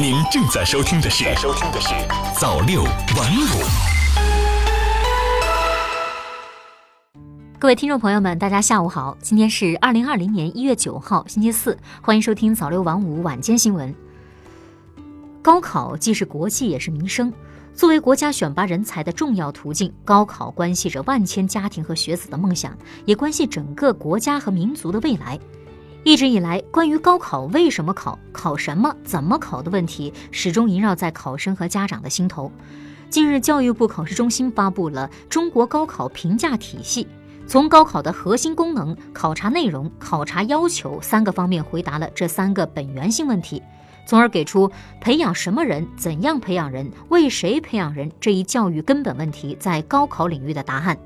您正在收听的是《收听的是早六晚五》。各位听众朋友们，大家下午好，今天是二零二零年一月九号，星期四，欢迎收听早六晚五晚间新闻。高考既是国际，也是民生。作为国家选拔人才的重要途径，高考关系着万千家庭和学子的梦想，也关系整个国家和民族的未来。一直以来，关于高考为什么考、考什么、怎么考的问题，始终萦绕在考生和家长的心头。近日，教育部考试中心发布了《中国高考评价体系》，从高考的核心功能、考察内容、考察要求三个方面回答了这三个本源性问题。从而给出培养什么人、怎样培养人、为谁培养人这一教育根本问题在高考领域的答案。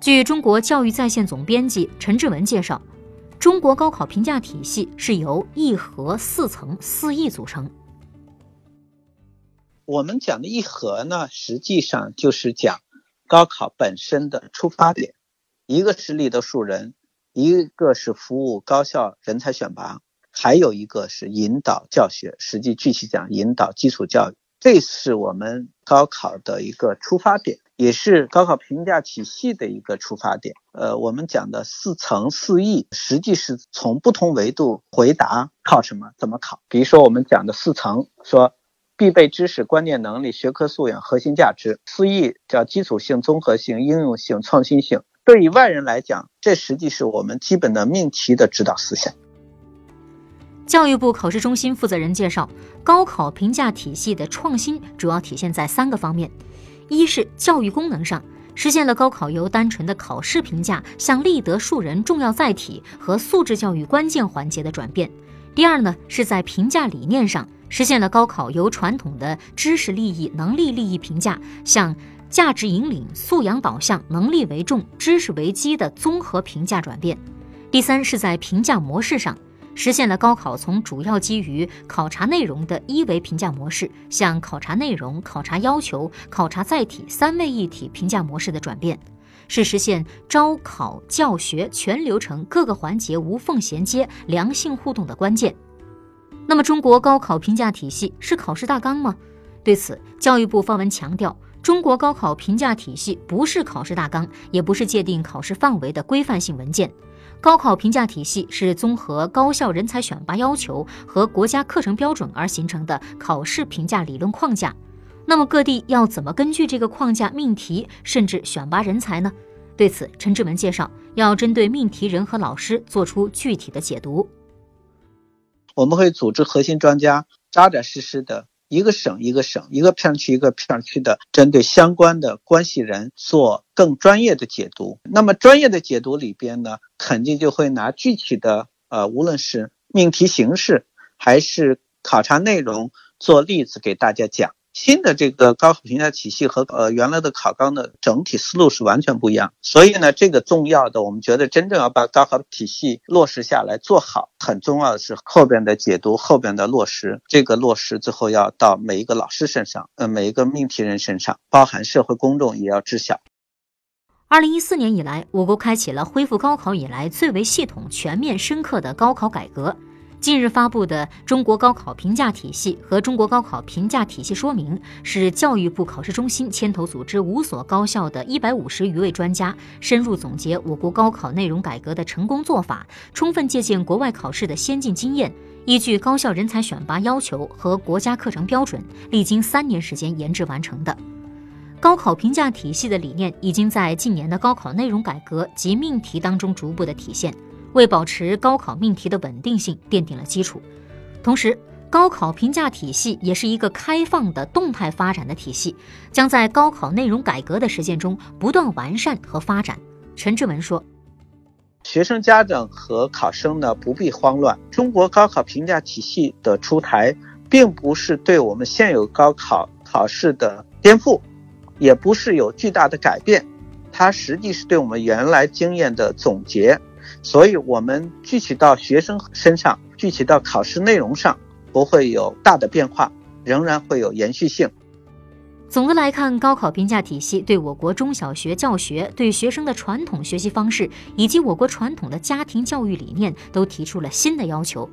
据中国教育在线总编辑陈志文介绍，中国高考评价体系是由一核四层四义组成。我们讲的一核呢，实际上就是讲高考本身的出发点，一个是立德树人，一个是服务高校人才选拔。还有一个是引导教学，实际具体讲引导基础教育，这是我们高考的一个出发点，也是高考评价体系的一个出发点。呃，我们讲的四层四义，实际是从不同维度回答考什么、怎么考。比如说我们讲的四层，说必备知识、观念能力、学科素养、核心价值；四义叫基础性、综合性、应用性、创新性。对于外人来讲，这实际是我们基本的命题的指导思想。教育部考试中心负责人介绍，高考评价体系的创新主要体现在三个方面：一是教育功能上，实现了高考由单纯的考试评价向立德树人重要载体和素质教育关键环节的转变；第二呢，是在评价理念上，实现了高考由传统的知识利益、能力利益评价向价值引领、素养导向、能力为重、知识为基的综合评价转变；第三是在评价模式上。实现了高考从主要基于考察内容的一维评价模式，向考察内容、考察要求、考察载体三位一体评价模式的转变，是实现招考教学全流程各个环节无缝衔接、良性互动的关键。那么，中国高考评价体系是考试大纲吗？对此，教育部发文强调，中国高考评价体系不是考试大纲，也不是界定考试范围的规范性文件。高考评价体系是综合高校人才选拔要求和国家课程标准而形成的考试评价理论框架。那么各地要怎么根据这个框架命题甚至选拔人才呢？对此，陈志文介绍，要针对命题人和老师做出具体的解读。我们会组织核心专家，扎扎实实的。一个省一个省，一个片区一个片区的，针对相关的关系人做更专业的解读。那么专业的解读里边呢，肯定就会拿具体的呃，无论是命题形式还是考察内容做例子给大家讲。新的这个高考评价体系和呃原来的考纲的整体思路是完全不一样，所以呢，这个重要的，我们觉得真正要把高考体系落实下来做好，很重要的是后边的解读，后边的落实，这个落实最后要到每一个老师身上，呃，每一个命题人身上，包含社会公众也要知晓。二零一四年以来，我国开启了恢复高考以来最为系统、全面、深刻的高考改革。近日发布的《中国高考评价体系》和《中国高考评价体系说明》，是教育部考试中心牵头组织五所高校的一百五十余位专家深入总结我国高考内容改革的成功做法，充分借鉴国外考试的先进经验，依据高校人才选拔要求和国家课程标准，历经三年时间研制完成的高考评价体系的理念，已经在近年的高考内容改革及命题当中逐步的体现。为保持高考命题的稳定性奠定了基础，同时，高考评价体系也是一个开放的动态发展的体系，将在高考内容改革的实践中不断完善和发展。陈志文说：“学生家长和考生呢不必慌乱，中国高考评价体系的出台，并不是对我们现有高考考试的颠覆，也不是有巨大的改变，它实际是对我们原来经验的总结。”所以，我们具体到学生身上，具体到考试内容上，不会有大的变化，仍然会有延续性。总的来看，高考评价体系对我国中小学教学、对学生的传统学习方式以及我国传统的家庭教育理念都提出了新的要求。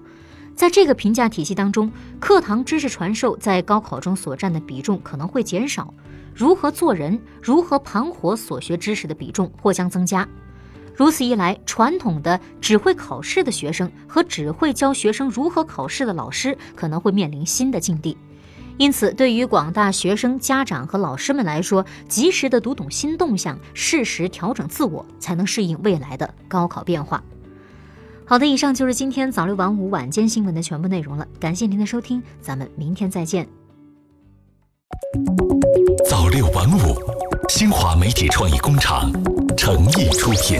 在这个评价体系当中，课堂知识传授在高考中所占的比重可能会减少，如何做人、如何盘活所学知识的比重或将增加。如此一来，传统的只会考试的学生和只会教学生如何考试的老师可能会面临新的境地。因此，对于广大学生、家长和老师们来说，及时的读懂新动向，适时调整自我，才能适应未来的高考变化。好的，以上就是今天早六晚五晚间新闻的全部内容了。感谢您的收听，咱们明天再见。早六晚五，新华媒体创意工厂诚意出品。